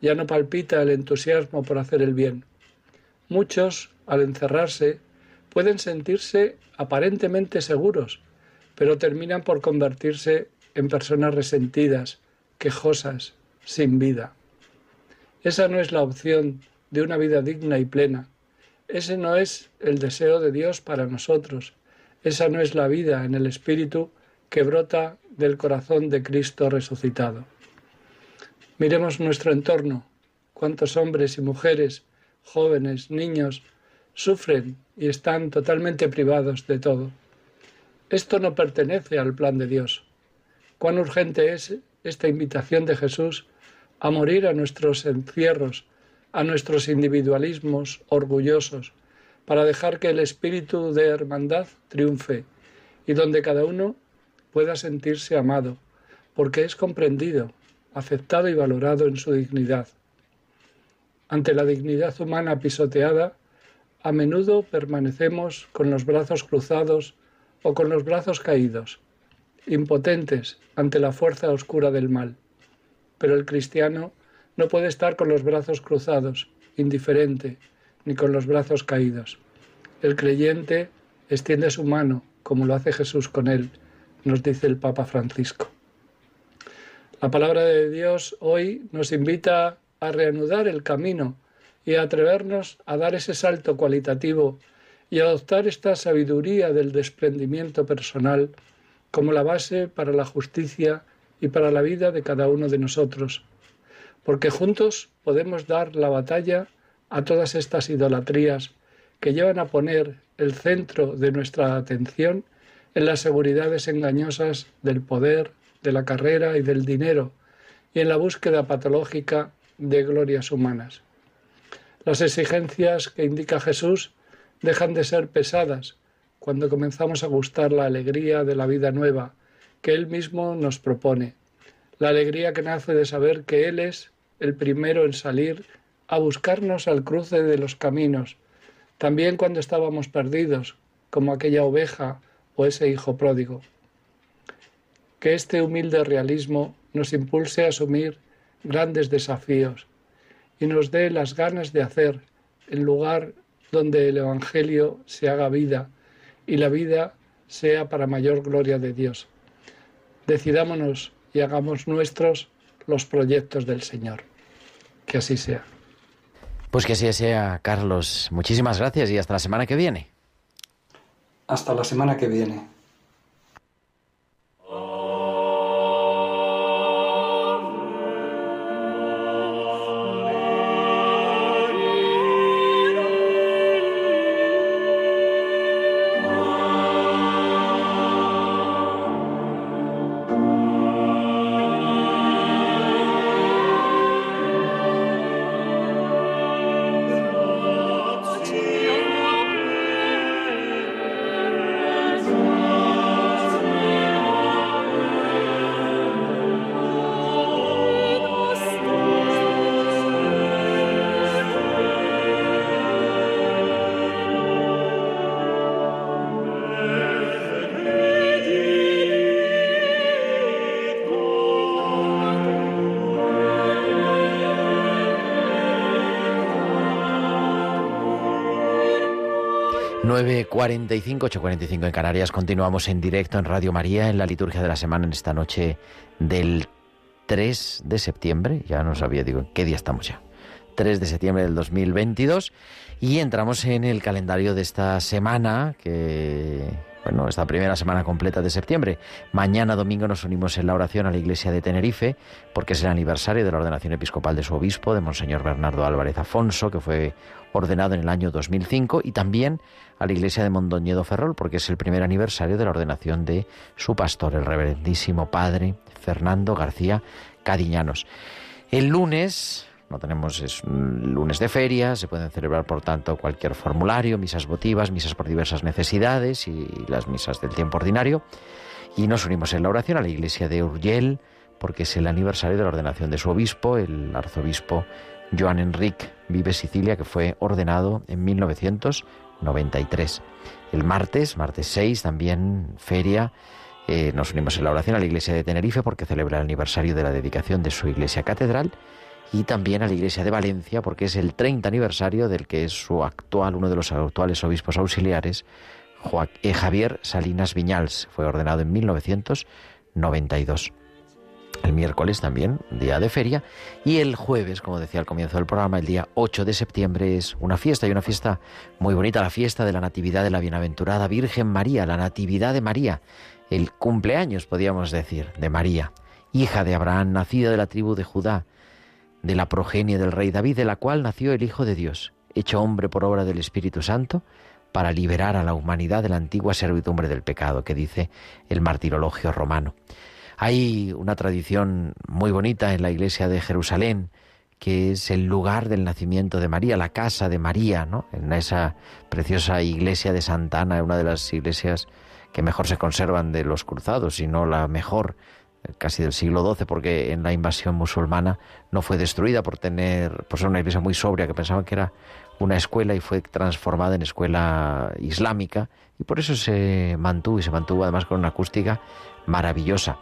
ya no palpita el entusiasmo por hacer el bien. Muchos, al encerrarse, pueden sentirse aparentemente seguros, pero terminan por convertirse en personas resentidas, quejosas, sin vida. Esa no es la opción de una vida digna y plena. Ese no es el deseo de Dios para nosotros. Esa no es la vida en el Espíritu que brota del corazón de Cristo resucitado. Miremos nuestro entorno, cuántos hombres y mujeres, jóvenes, niños, sufren y están totalmente privados de todo. Esto no pertenece al plan de Dios. Cuán urgente es esta invitación de Jesús a morir a nuestros encierros, a nuestros individualismos orgullosos, para dejar que el espíritu de hermandad triunfe y donde cada uno pueda sentirse amado, porque es comprendido, aceptado y valorado en su dignidad. Ante la dignidad humana pisoteada, a menudo permanecemos con los brazos cruzados o con los brazos caídos, impotentes ante la fuerza oscura del mal. Pero el cristiano no puede estar con los brazos cruzados, indiferente, ni con los brazos caídos. El creyente extiende su mano, como lo hace Jesús con él, nos dice el Papa Francisco. La palabra de Dios hoy nos invita a reanudar el camino y a atrevernos a dar ese salto cualitativo y adoptar esta sabiduría del desprendimiento personal como la base para la justicia y para la vida de cada uno de nosotros, porque juntos podemos dar la batalla a todas estas idolatrías que llevan a poner el centro de nuestra atención en las seguridades engañosas del poder, de la carrera y del dinero, y en la búsqueda patológica de glorias humanas. Las exigencias que indica Jesús dejan de ser pesadas cuando comenzamos a gustar la alegría de la vida nueva que Él mismo nos propone, la alegría que nace de saber que Él es el primero en salir a buscarnos al cruce de los caminos, también cuando estábamos perdidos, como aquella oveja o ese hijo pródigo. Que este humilde realismo nos impulse a asumir grandes desafíos y nos dé las ganas de hacer el lugar donde el Evangelio se haga vida y la vida sea para mayor gloria de Dios. Decidámonos y hagamos nuestros los proyectos del Señor. Que así sea. Pues que así sea, Carlos. Muchísimas gracias y hasta la semana que viene. Hasta la semana que viene. 9.45, 8.45 en Canarias. Continuamos en directo en Radio María en la liturgia de la semana en esta noche del 3 de septiembre. Ya no sabía, digo, ¿qué día estamos ya? 3 de septiembre del 2022 y entramos en el calendario de esta semana que esta primera semana completa de septiembre. Mañana domingo nos unimos en la oración a la iglesia de Tenerife, porque es el aniversario de la ordenación episcopal de su obispo, de Monseñor Bernardo Álvarez Afonso, que fue ordenado en el año 2005, y también a la iglesia de Mondoñedo Ferrol, porque es el primer aniversario de la ordenación de su pastor, el reverendísimo padre Fernando García Cadiñanos. El lunes tenemos es lunes de feria, se pueden celebrar por tanto cualquier formulario, misas votivas, misas por diversas necesidades y las misas del tiempo ordinario. Y nos unimos en la oración a la iglesia de Urgel, porque es el aniversario de la ordenación de su obispo, el arzobispo Joan Enrique Vive Sicilia, que fue ordenado en 1993. El martes, martes 6, también feria, eh, nos unimos en la oración a la iglesia de Tenerife porque celebra el aniversario de la dedicación de su iglesia catedral y también a la iglesia de Valencia porque es el 30 aniversario del que es su actual, uno de los actuales obispos auxiliares, eh, Javier Salinas Viñals. Fue ordenado en 1992 el miércoles también, día de feria, y el jueves, como decía al comienzo del programa, el día 8 de septiembre es una fiesta, y una fiesta muy bonita, la fiesta de la Natividad de la Bienaventurada Virgen María, la Natividad de María, el cumpleaños, podríamos decir, de María, hija de Abraham, nacida de la tribu de Judá, de la progenie del rey David, de la cual nació el Hijo de Dios, hecho hombre por obra del Espíritu Santo, para liberar a la humanidad de la antigua servidumbre del pecado, que dice el martirologio romano. Hay una tradición muy bonita en la iglesia de Jerusalén, que es el lugar del nacimiento de María, la casa de María, ¿no? En esa preciosa iglesia de Santa Ana, una de las iglesias que mejor se conservan de los cruzados, y no la mejor casi del siglo XII, porque en la invasión musulmana no fue destruida por tener, por ser una iglesia muy sobria que pensaban que era una escuela y fue transformada en escuela islámica y por eso se mantuvo y se mantuvo además con una acústica maravillosa.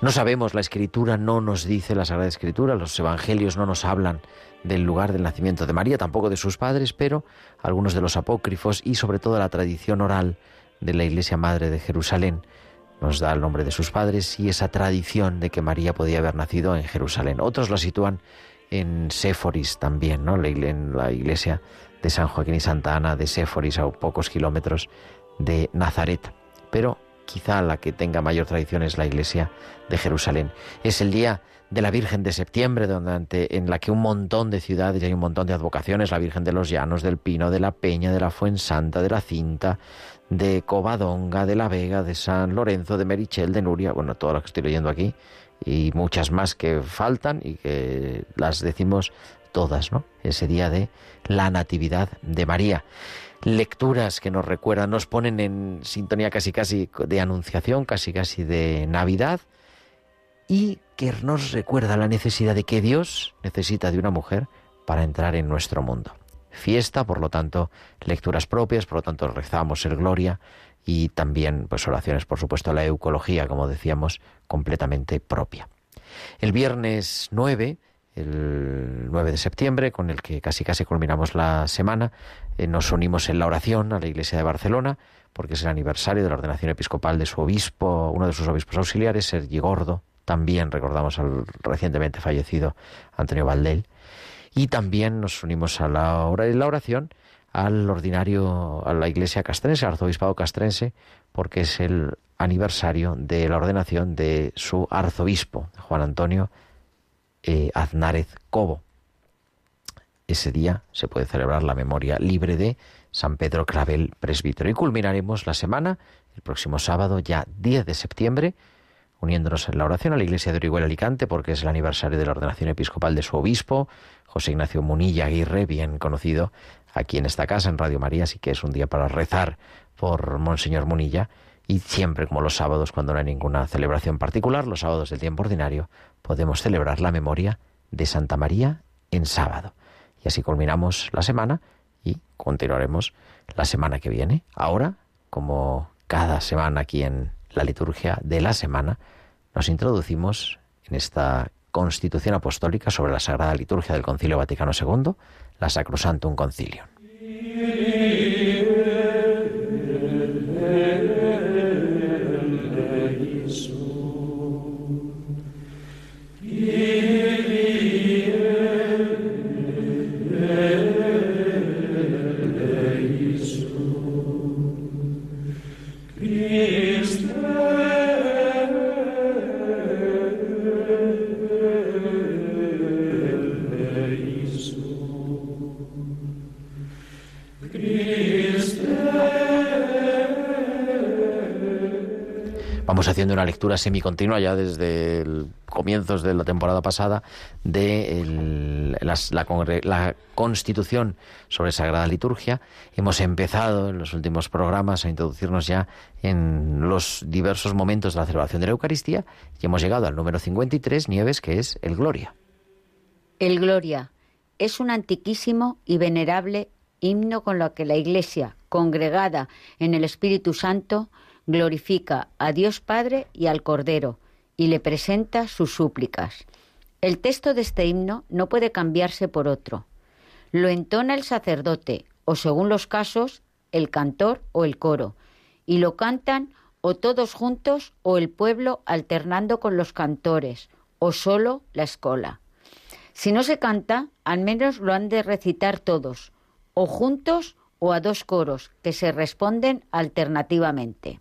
No sabemos, la escritura no nos dice, la Sagrada Escritura, los evangelios no nos hablan del lugar del nacimiento de María, tampoco de sus padres, pero algunos de los apócrifos y sobre todo la tradición oral de la Iglesia Madre de Jerusalén nos da el nombre de sus padres y esa tradición de que María podía haber nacido en Jerusalén. Otros la sitúan en Séforis también, ¿no? en la iglesia de San Joaquín y Santa Ana de Séforis a pocos kilómetros de Nazaret. Pero quizá la que tenga mayor tradición es la iglesia de Jerusalén. Es el día de la Virgen de septiembre, donde, en la que un montón de ciudades y hay un montón de advocaciones, la Virgen de los Llanos, del Pino, de la Peña, de la Fuensanta, de la Cinta, de Covadonga, de la Vega, de San Lorenzo, de Merichel, de Nuria, bueno, todas las que estoy leyendo aquí, y muchas más que faltan y que las decimos todas, ¿no? Ese día de la Natividad de María lecturas que nos recuerdan, nos ponen en sintonía casi casi de anunciación, casi casi de Navidad, y que nos recuerda la necesidad de que Dios necesita de una mujer para entrar en nuestro mundo. Fiesta, por lo tanto, lecturas propias, por lo tanto rezamos el Gloria y también pues oraciones, por supuesto, la eucología, como decíamos, completamente propia. El viernes 9 el 9 de septiembre, con el que casi casi culminamos la semana, eh, nos unimos en la oración a la Iglesia de Barcelona, porque es el aniversario de la ordenación episcopal de su obispo, uno de sus obispos auxiliares, Sergi Gordo. También recordamos al recientemente fallecido Antonio Valdel. Y también nos unimos a la hora de la oración al ordinario, a la iglesia castrense, al arzobispado castrense, porque es el aniversario de la ordenación de su arzobispo, Juan Antonio eh, Aznárez Cobo. Ese día se puede celebrar la memoria libre de San Pedro Clavel, presbítero. Y culminaremos la semana el próximo sábado, ya 10 de septiembre, uniéndonos en la oración a la iglesia de Orihuela Alicante, porque es el aniversario de la ordenación episcopal de su obispo, José Ignacio Munilla Aguirre, bien conocido aquí en esta casa, en Radio María, así que es un día para rezar por Monseñor Munilla. Y siempre, como los sábados, cuando no hay ninguna celebración particular, los sábados del tiempo ordinario, podemos celebrar la memoria de Santa María en sábado. Y así culminamos la semana y continuaremos la semana que viene. Ahora, como cada semana aquí en la liturgia de la semana, nos introducimos en esta constitución apostólica sobre la Sagrada Liturgia del Concilio Vaticano II, la Sacrosantum Concilium. Haciendo una lectura semicontinua ya desde comienzos de la temporada pasada de la, Constitución sobre Sagrada Liturgia. Hemos empezado en los últimos programas a introducirnos ya en los diversos momentos de la celebración de la Eucaristía y hemos llegado al número 53, Nieves, que es el Gloria. El Gloria. es un antiquísimo y venerable himno con lo que la Iglesia, congregada en el Espíritu Santo, glorifica a Dios Padre y al Cordero y le presenta sus súplicas. El texto de este himno no puede cambiarse por otro. Lo entona el sacerdote o, según los casos, el cantor o el coro, y lo cantan o todos juntos o el pueblo alternando con los cantores, o solo la escola. Si no se canta, al menos lo han de recitar todos, o juntos o a dos coros, que se responden alternativamente.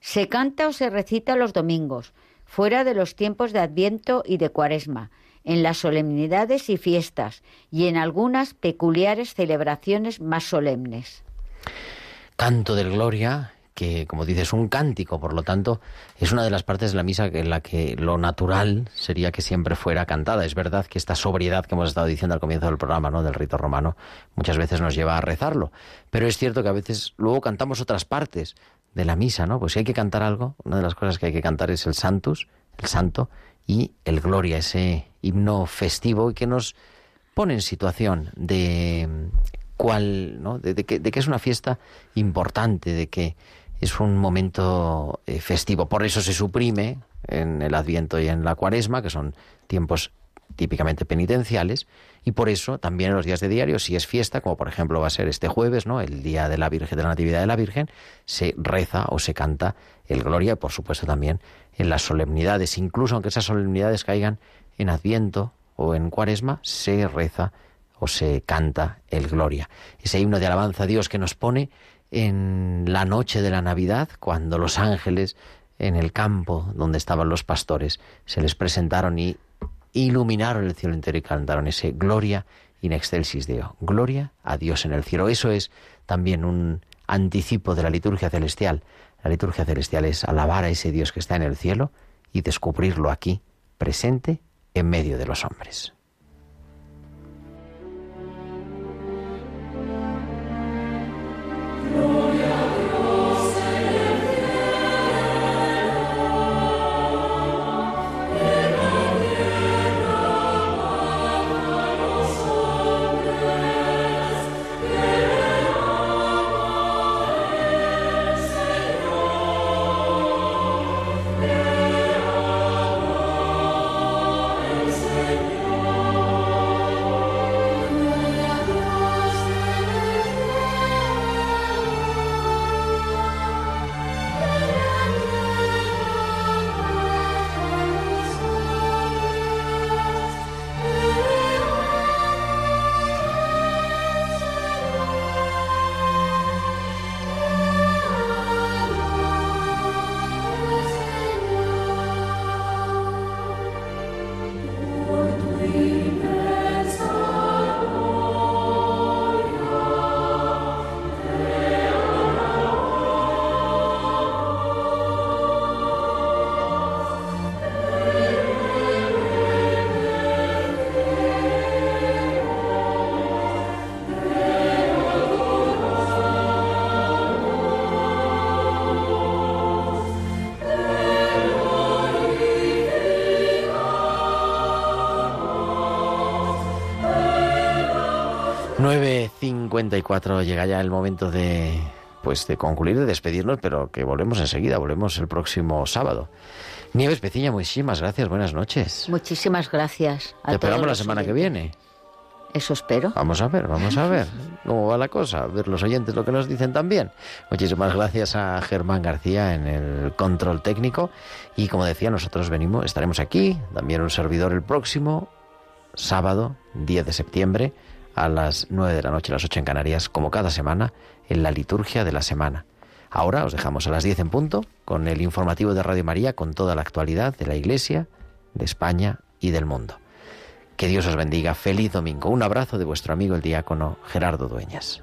Se canta o se recita los domingos, fuera de los tiempos de Adviento y de Cuaresma, en las solemnidades y fiestas y en algunas peculiares celebraciones más solemnes. Canto del Gloria que, como dices, un cántico, por lo tanto, es una de las partes de la misa en la que lo natural sería que siempre fuera cantada. Es verdad que esta sobriedad que hemos estado diciendo al comienzo del programa, ¿no? del rito romano, muchas veces nos lleva a rezarlo. Pero es cierto que a veces luego cantamos otras partes de la misa, ¿no? Pues si hay que cantar algo, una de las cosas que hay que cantar es el Santus, el Santo, y el Gloria, ese himno festivo que nos pone en situación de cuál, ¿no? de, que, de que es una fiesta importante, de que es un momento eh, festivo. Por eso se suprime en el Adviento y en la Cuaresma, que son tiempos típicamente penitenciales, y por eso también en los días de diario, si es fiesta, como por ejemplo va a ser este jueves, ¿no? el día de la Virgen, de la Natividad de la Virgen, se reza o se canta el Gloria, y por supuesto también en las solemnidades, incluso aunque esas solemnidades caigan en Adviento o en Cuaresma, se reza o se canta el Gloria. Ese himno de alabanza a Dios que nos pone en la noche de la Navidad, cuando los ángeles en el campo donde estaban los pastores se les presentaron y iluminaron el cielo entero y cantaron ese Gloria in excelsis Deo, Gloria a Dios en el cielo. Eso es también un anticipo de la liturgia celestial. La liturgia celestial es alabar a ese Dios que está en el cielo y descubrirlo aquí, presente en medio de los hombres. 9.54 llega ya el momento de pues de concluir, de despedirnos, pero que volvemos enseguida, volvemos el próximo sábado. Nieves Peciña, muchísimas gracias, buenas noches. Muchísimas gracias. A Te esperamos la semana que viene. Eso espero. Vamos a ver, vamos a ver cómo va la cosa, a ver los oyentes lo que nos dicen también. Muchísimas gracias a Germán García en el control técnico y como decía, nosotros venimos, estaremos aquí, también un servidor el próximo sábado, 10 de septiembre a las 9 de la noche, a las 8 en Canarias, como cada semana, en la liturgia de la semana. Ahora os dejamos a las 10 en punto con el informativo de Radio María con toda la actualidad de la Iglesia, de España y del mundo. Que Dios os bendiga. Feliz domingo. Un abrazo de vuestro amigo el diácono Gerardo Dueñas.